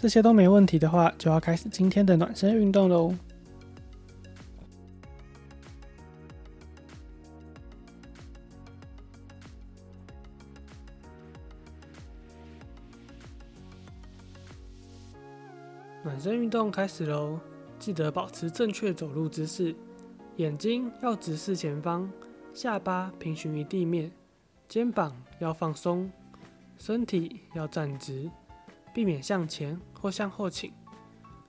这些都没问题的话，就要开始今天的暖身运动喽。暖身运动开始喽！记得保持正确走路姿势，眼睛要直视前方，下巴平行于地面，肩膀要放松，身体要站直。避免向前或向后倾，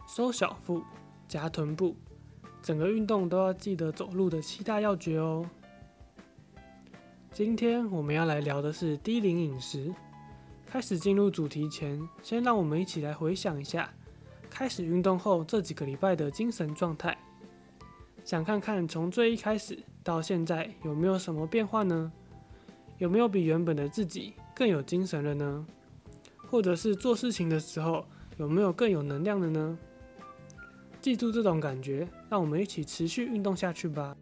收小腹，夹臀部，整个运动都要记得走路的七大要诀哦。今天我们要来聊的是低龄饮食。开始进入主题前，先让我们一起来回想一下开始运动后这几个礼拜的精神状态，想看看从最一开始到现在有没有什么变化呢？有没有比原本的自己更有精神了呢？或者是做事情的时候，有没有更有能量的呢？记住这种感觉，让我们一起持续运动下去吧。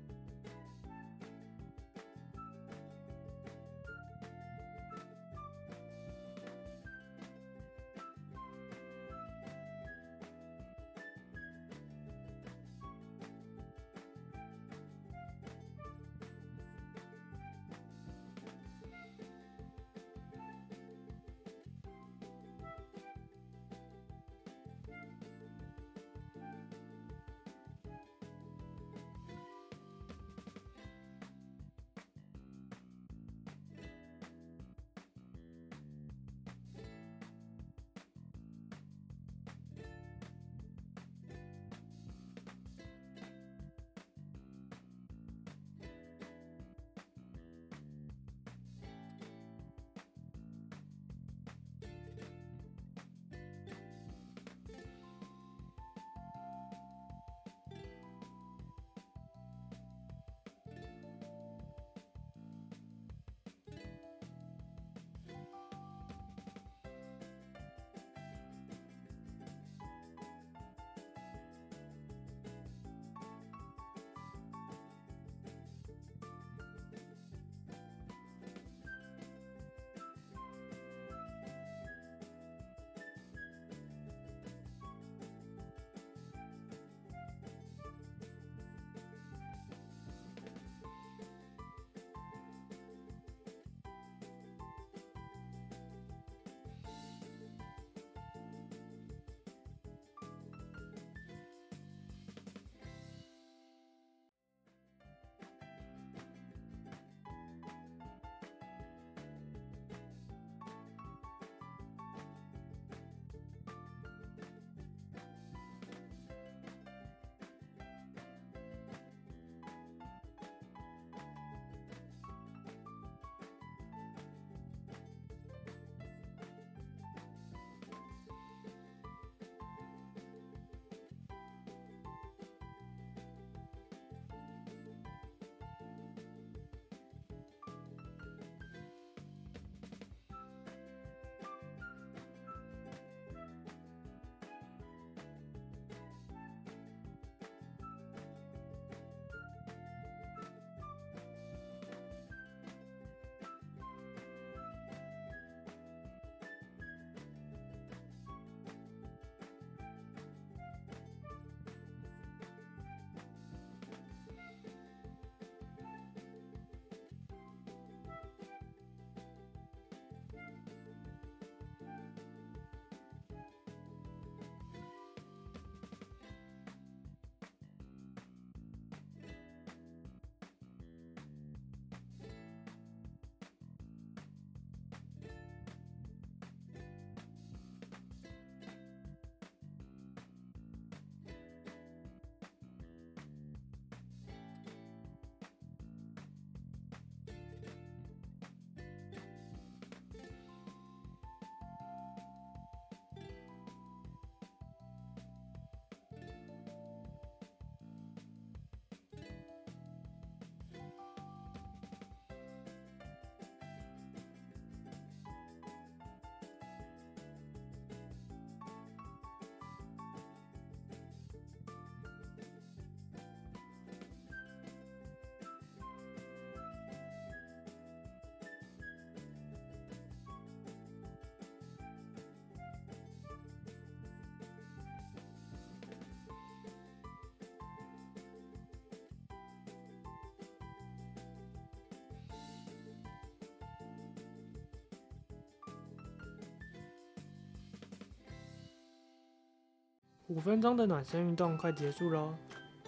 五分钟的暖身运动快结束喽，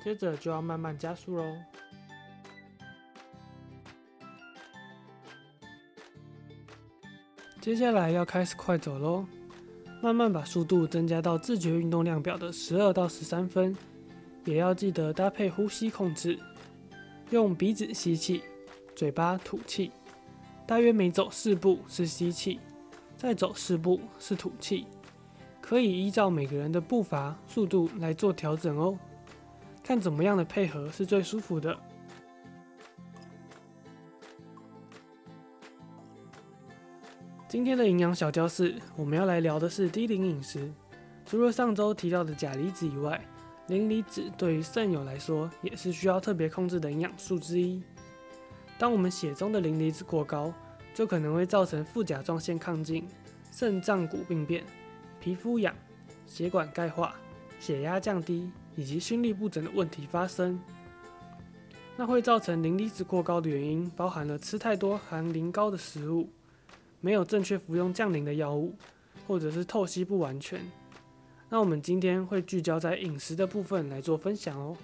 接着就要慢慢加速喽。接下来要开始快走喽，慢慢把速度增加到自觉运动量表的十二到十三分，也要记得搭配呼吸控制，用鼻子吸气，嘴巴吐气，大约每走四步是吸气，再走四步是吐气。可以依照每个人的步伐、速度来做调整哦，看怎么样的配合是最舒服的。今天的营养小教室，我们要来聊的是低磷饮食。除了上周提到的钾离子以外，磷离子对于肾友来说也是需要特别控制的营养素之一。当我们血中的磷离子过高，就可能会造成副甲状腺亢进、肾脏骨病变。皮肤痒、血管钙化、血压降低以及心律不整的问题发生。那会造成磷离子过高的原因，包含了吃太多含磷高的食物，没有正确服用降磷的药物，或者是透析不完全。那我们今天会聚焦在饮食的部分来做分享哦。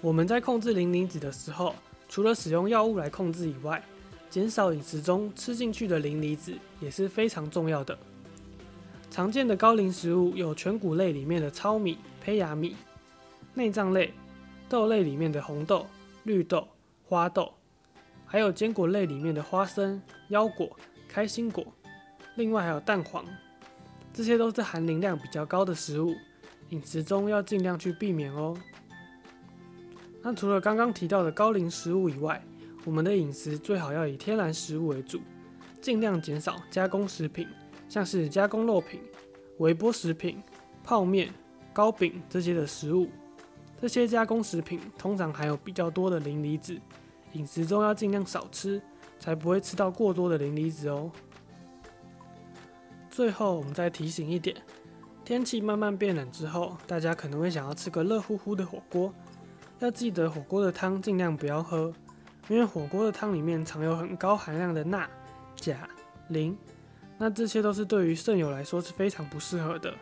我们在控制磷离子的时候，除了使用药物来控制以外，减少饮食中吃进去的磷离子也是非常重要的。常见的高磷食物有全谷类里面的糙米、胚芽米；内脏类、豆类里面的红豆、绿豆、花豆；还有坚果类里面的花生、腰果、开心果。另外还有蛋黄，这些都是含磷量比较高的食物，饮食中要尽量去避免哦。那除了刚刚提到的高磷食物以外，我们的饮食最好要以天然食物为主，尽量减少加工食品。像是加工肉品、微波食品、泡面、糕饼这些的食物，这些加工食品通常含有比较多的磷离子，饮食中要尽量少吃，才不会吃到过多的磷离子哦。最后，我们再提醒一点，天气慢慢变冷之后，大家可能会想要吃个热乎乎的火锅，要记得火锅的汤尽量不要喝，因为火锅的汤里面藏有很高含量的钠、钾、磷。那这些都是对于肾友来说是非常不适合的。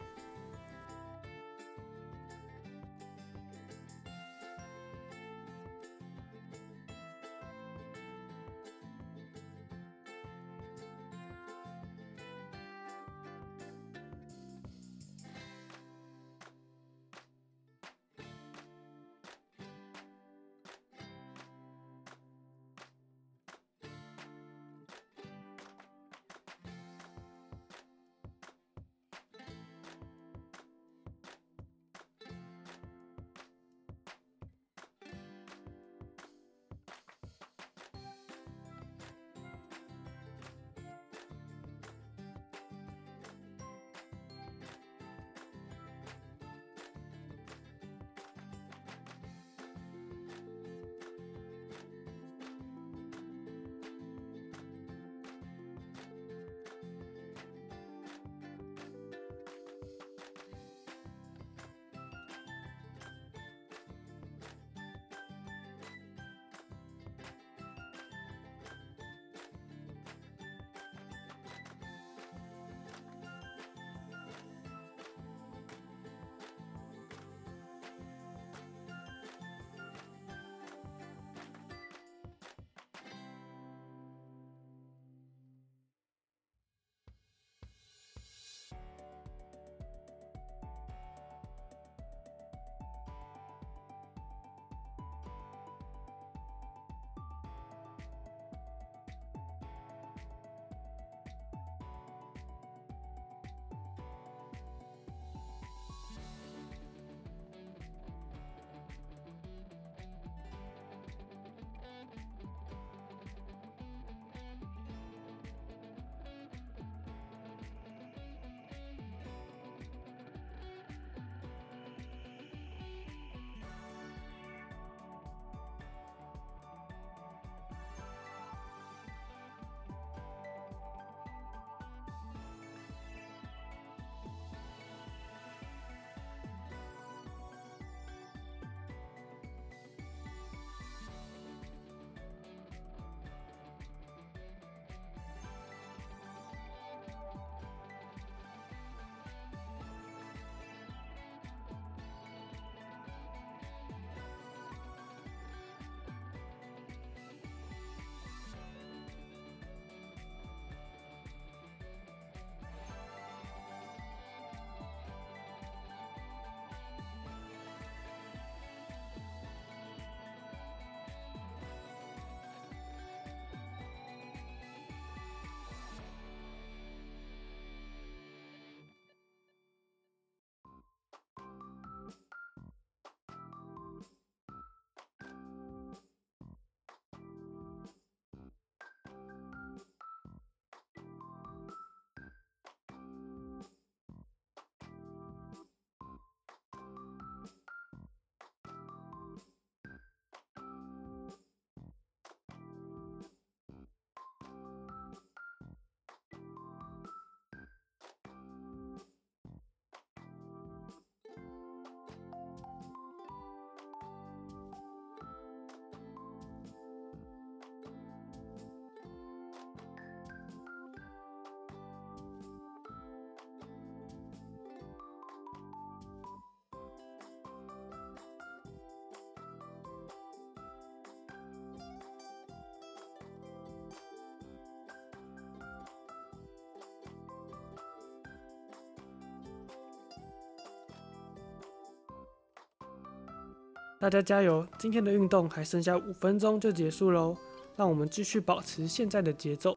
大家加油！今天的运动还剩下五分钟就结束喽，让我们继续保持现在的节奏。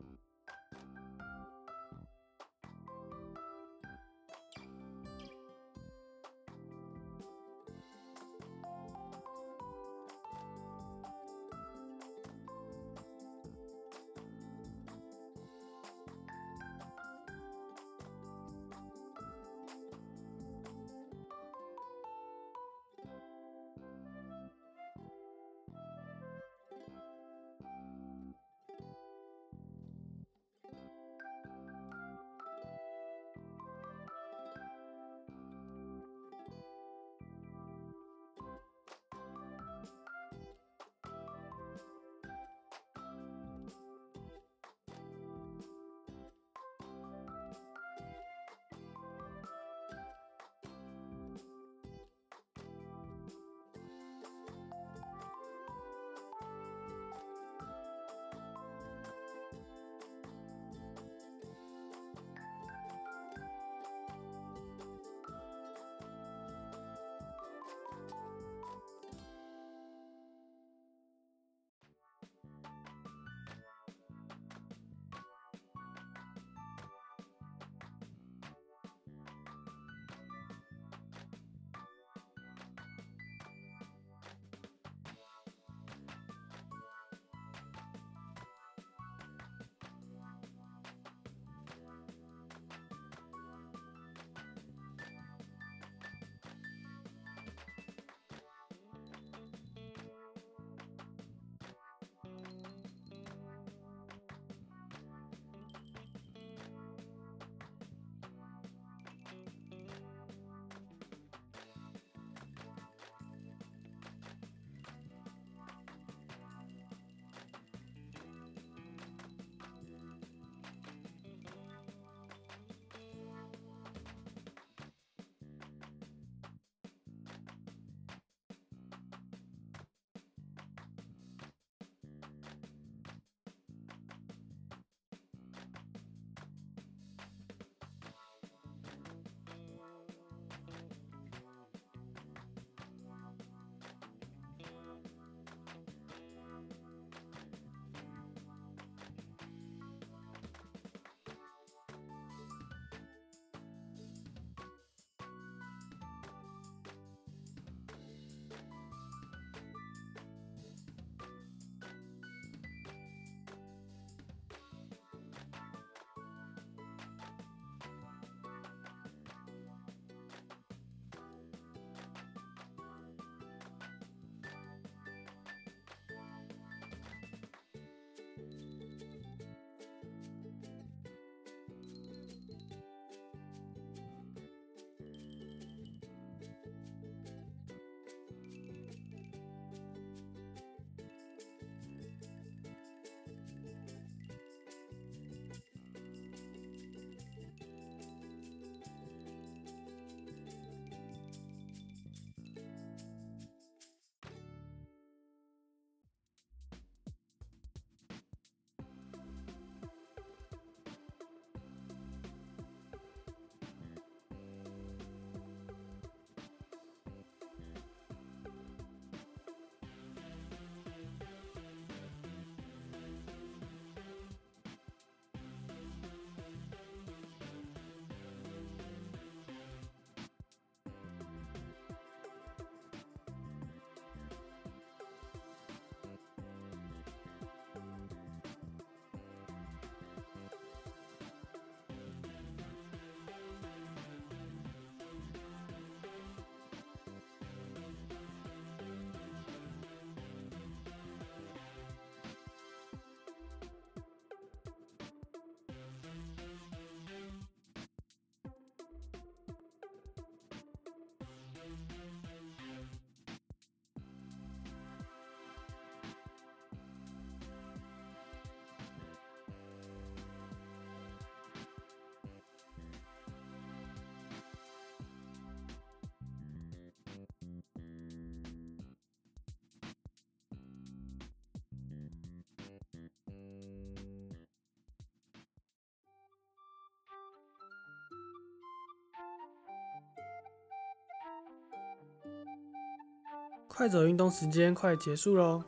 快走运动时间快结束喽，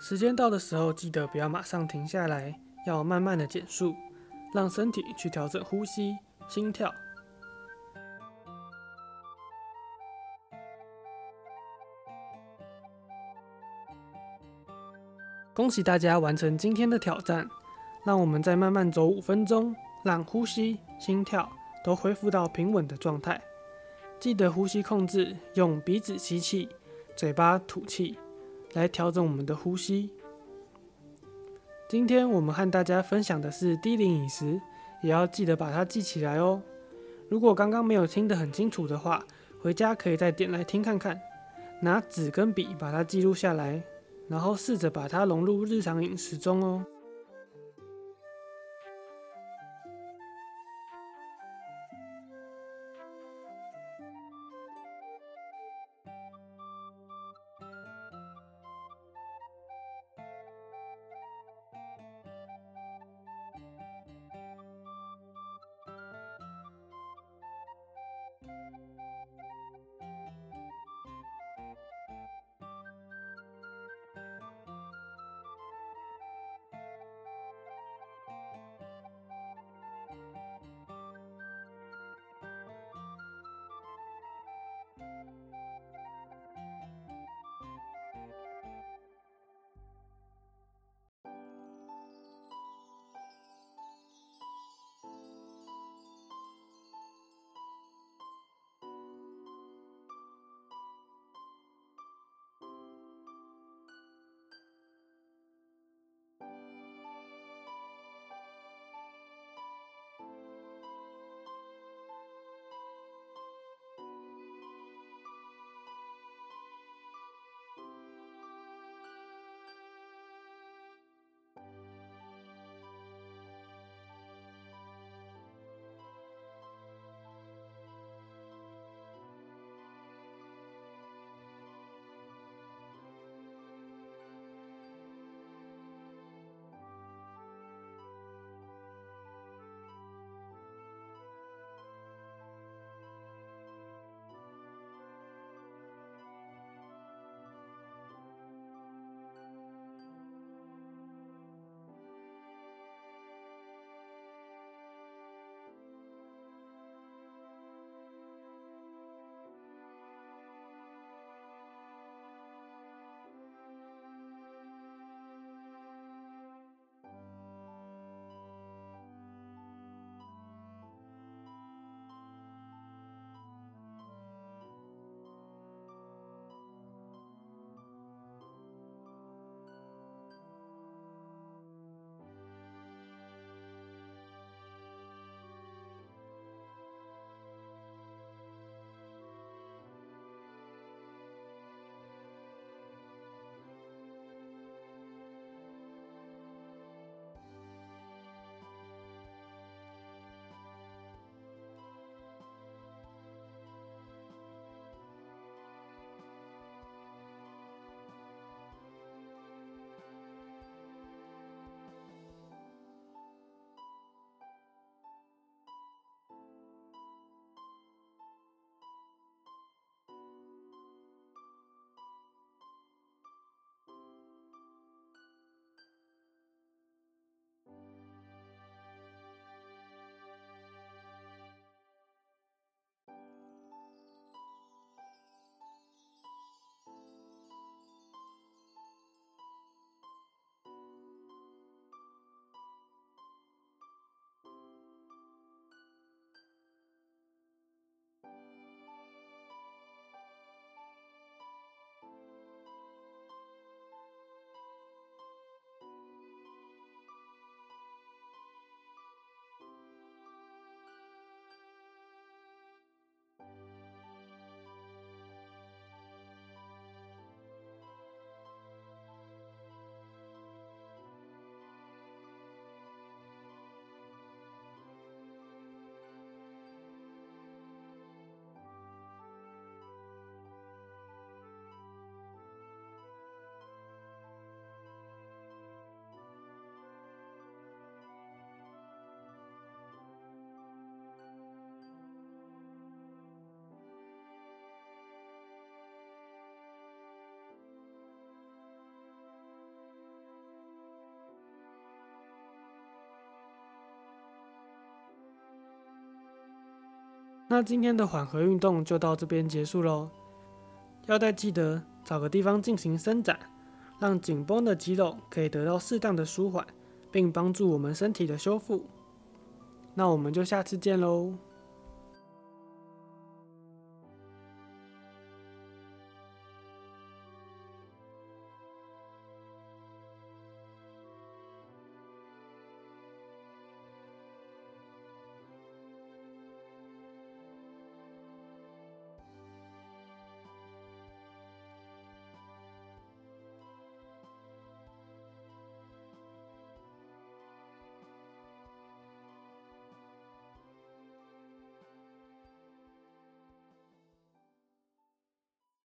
时间到的时候记得不要马上停下来，要慢慢的减速，让身体去调整呼吸、心跳。恭喜大家完成今天的挑战，让我们再慢慢走五分钟，让呼吸、心跳都恢复到平稳的状态。记得呼吸控制，用鼻子吸气。嘴巴吐气，来调整我们的呼吸。今天我们和大家分享的是低龄饮食，也要记得把它记起来哦。如果刚刚没有听得很清楚的话，回家可以再点来听看看，拿纸跟笔把它记录下来，然后试着把它融入日常饮食中哦。那今天的缓和运动就到这边结束喽。腰带记得找个地方进行伸展，让紧绷的肌肉可以得到适当的舒缓，并帮助我们身体的修复。那我们就下次见喽。